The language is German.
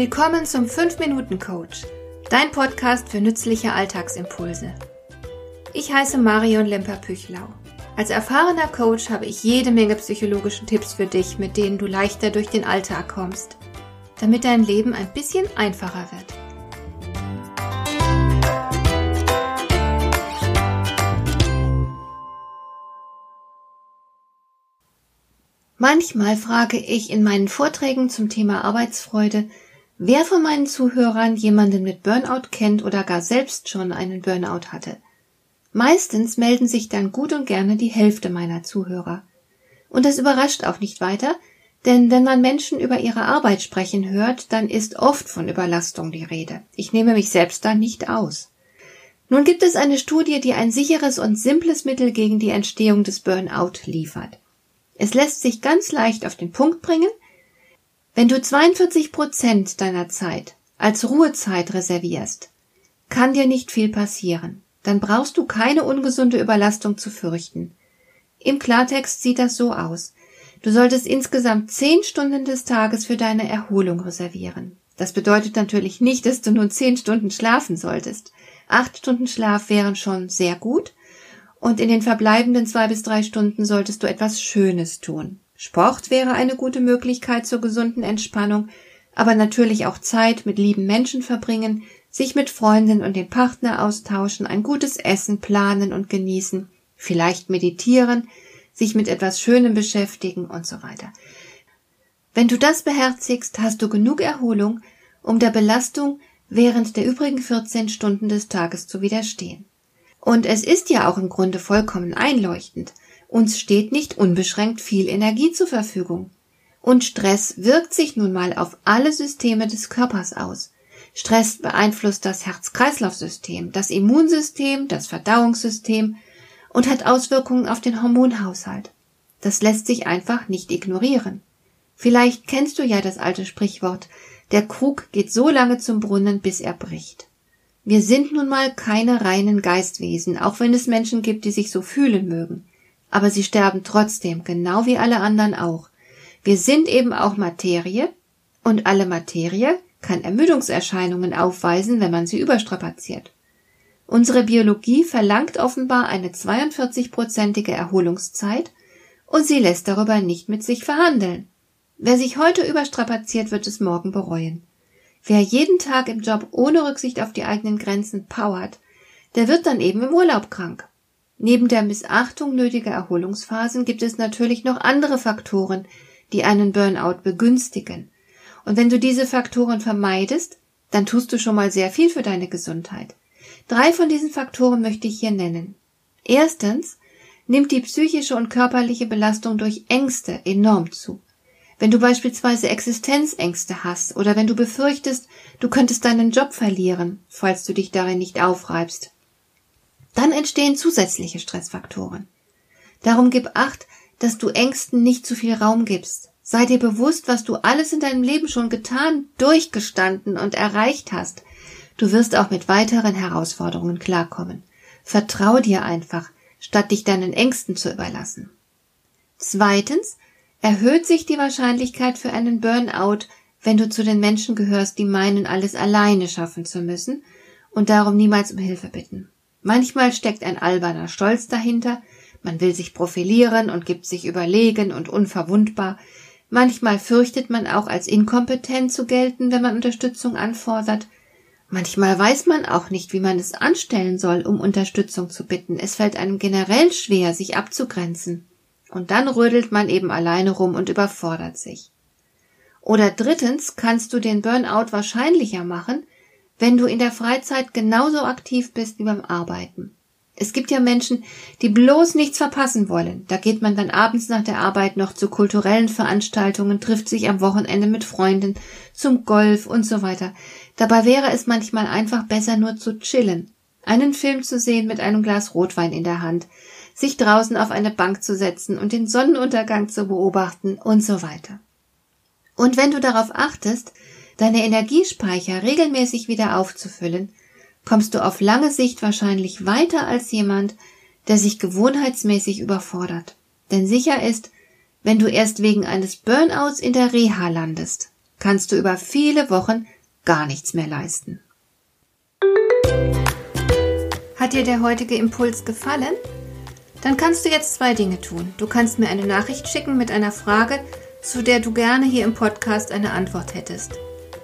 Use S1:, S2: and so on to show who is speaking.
S1: Willkommen zum 5-Minuten-Coach, dein Podcast für nützliche Alltagsimpulse. Ich heiße Marion Lemper-Püchlau. Als erfahrener Coach habe ich jede Menge psychologische Tipps für dich, mit denen du leichter durch den Alltag kommst, damit dein Leben ein bisschen einfacher wird. Manchmal frage ich in meinen Vorträgen zum Thema Arbeitsfreude, Wer von meinen Zuhörern jemanden mit Burnout kennt oder gar selbst schon einen Burnout hatte? Meistens melden sich dann gut und gerne die Hälfte meiner Zuhörer. Und das überrascht auch nicht weiter, denn wenn man Menschen über ihre Arbeit sprechen hört, dann ist oft von Überlastung die Rede. Ich nehme mich selbst da nicht aus. Nun gibt es eine Studie, die ein sicheres und simples Mittel gegen die Entstehung des Burnout liefert. Es lässt sich ganz leicht auf den Punkt bringen, wenn du 42 Prozent deiner Zeit als Ruhezeit reservierst, kann dir nicht viel passieren. Dann brauchst du keine ungesunde Überlastung zu fürchten. Im Klartext sieht das so aus. Du solltest insgesamt zehn Stunden des Tages für deine Erholung reservieren. Das bedeutet natürlich nicht, dass du nun zehn Stunden schlafen solltest. Acht Stunden Schlaf wären schon sehr gut. Und in den verbleibenden zwei bis drei Stunden solltest du etwas Schönes tun. Sport wäre eine gute Möglichkeit zur gesunden Entspannung, aber natürlich auch Zeit mit lieben Menschen verbringen, sich mit Freundinnen und dem Partner austauschen, ein gutes Essen planen und genießen, vielleicht meditieren, sich mit etwas Schönem beschäftigen und so weiter. Wenn du das beherzigst, hast du genug Erholung, um der Belastung während der übrigen 14 Stunden des Tages zu widerstehen. Und es ist ja auch im Grunde vollkommen einleuchtend. Uns steht nicht unbeschränkt viel Energie zur Verfügung. Und Stress wirkt sich nun mal auf alle Systeme des Körpers aus. Stress beeinflusst das Herz-Kreislauf-System, das Immunsystem, das Verdauungssystem und hat Auswirkungen auf den Hormonhaushalt. Das lässt sich einfach nicht ignorieren. Vielleicht kennst du ja das alte Sprichwort, der Krug geht so lange zum Brunnen, bis er bricht. Wir sind nun mal keine reinen Geistwesen, auch wenn es Menschen gibt, die sich so fühlen mögen aber sie sterben trotzdem, genau wie alle anderen auch. Wir sind eben auch Materie, und alle Materie kann Ermüdungserscheinungen aufweisen, wenn man sie überstrapaziert. Unsere Biologie verlangt offenbar eine 42-prozentige Erholungszeit und sie lässt darüber nicht mit sich verhandeln. Wer sich heute überstrapaziert, wird es morgen bereuen. Wer jeden Tag im Job ohne Rücksicht auf die eigenen Grenzen powert, der wird dann eben im Urlaub krank. Neben der Missachtung nötiger Erholungsphasen gibt es natürlich noch andere Faktoren, die einen Burnout begünstigen. Und wenn du diese Faktoren vermeidest, dann tust du schon mal sehr viel für deine Gesundheit. Drei von diesen Faktoren möchte ich hier nennen. Erstens nimmt die psychische und körperliche Belastung durch Ängste enorm zu. Wenn du beispielsweise Existenzängste hast oder wenn du befürchtest, du könntest deinen Job verlieren, falls du dich darin nicht aufreibst, dann entstehen zusätzliche Stressfaktoren. Darum gib acht, dass du Ängsten nicht zu viel Raum gibst. Sei dir bewusst, was du alles in deinem Leben schon getan, durchgestanden und erreicht hast. Du wirst auch mit weiteren Herausforderungen klarkommen. Vertrau dir einfach, statt dich deinen Ängsten zu überlassen. Zweitens erhöht sich die Wahrscheinlichkeit für einen Burnout, wenn du zu den Menschen gehörst, die meinen, alles alleine schaffen zu müssen und darum niemals um Hilfe bitten. Manchmal steckt ein alberner Stolz dahinter, man will sich profilieren und gibt sich überlegen und unverwundbar, manchmal fürchtet man auch als inkompetent zu gelten, wenn man Unterstützung anfordert, manchmal weiß man auch nicht, wie man es anstellen soll, um Unterstützung zu bitten, es fällt einem generell schwer, sich abzugrenzen, und dann rödelt man eben alleine rum und überfordert sich. Oder drittens kannst du den Burnout wahrscheinlicher machen, wenn du in der Freizeit genauso aktiv bist wie beim Arbeiten. Es gibt ja Menschen, die bloß nichts verpassen wollen. Da geht man dann abends nach der Arbeit noch zu kulturellen Veranstaltungen, trifft sich am Wochenende mit Freunden, zum Golf und so weiter. Dabei wäre es manchmal einfach besser nur zu chillen, einen Film zu sehen mit einem Glas Rotwein in der Hand, sich draußen auf eine Bank zu setzen und den Sonnenuntergang zu beobachten und so weiter. Und wenn du darauf achtest, deine Energiespeicher regelmäßig wieder aufzufüllen, kommst du auf lange Sicht wahrscheinlich weiter als jemand, der sich gewohnheitsmäßig überfordert. Denn sicher ist, wenn du erst wegen eines Burnouts in der Reha landest, kannst du über viele Wochen gar nichts mehr leisten. Hat dir der heutige Impuls gefallen? Dann kannst du jetzt zwei Dinge tun. Du kannst mir eine Nachricht schicken mit einer Frage, zu der du gerne hier im Podcast eine Antwort hättest.